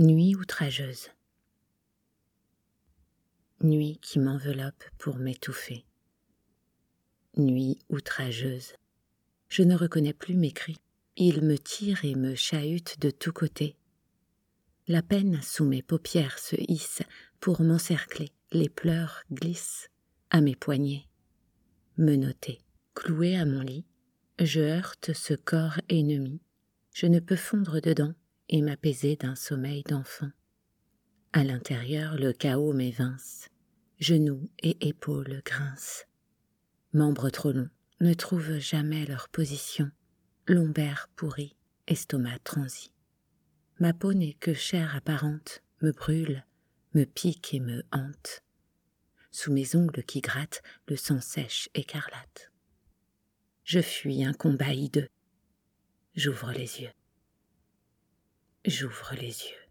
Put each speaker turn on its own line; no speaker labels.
Nuit outrageuse. Nuit qui m'enveloppe pour m'étouffer. Nuit outrageuse. Je ne reconnais plus mes cris. Ils me tirent et me chahutent de tous côtés. La peine sous mes paupières se hisse pour m'encercler. Les pleurs glissent à mes poignets. Menotté, cloué à mon lit, je heurte ce corps ennemi. Je ne peux fondre dedans et m'apaiser d'un sommeil d'enfant. À l'intérieur, le chaos m'évince, genoux et épaules grincent. Membres trop longs ne trouvent jamais leur position, lombaire pourri, estomac transi. Ma peau n'est que chair apparente, me brûle, me pique et me hante. Sous mes ongles qui grattent, le sang sèche écarlate. Je fuis un combat hideux. J'ouvre les yeux. J'ouvre les yeux.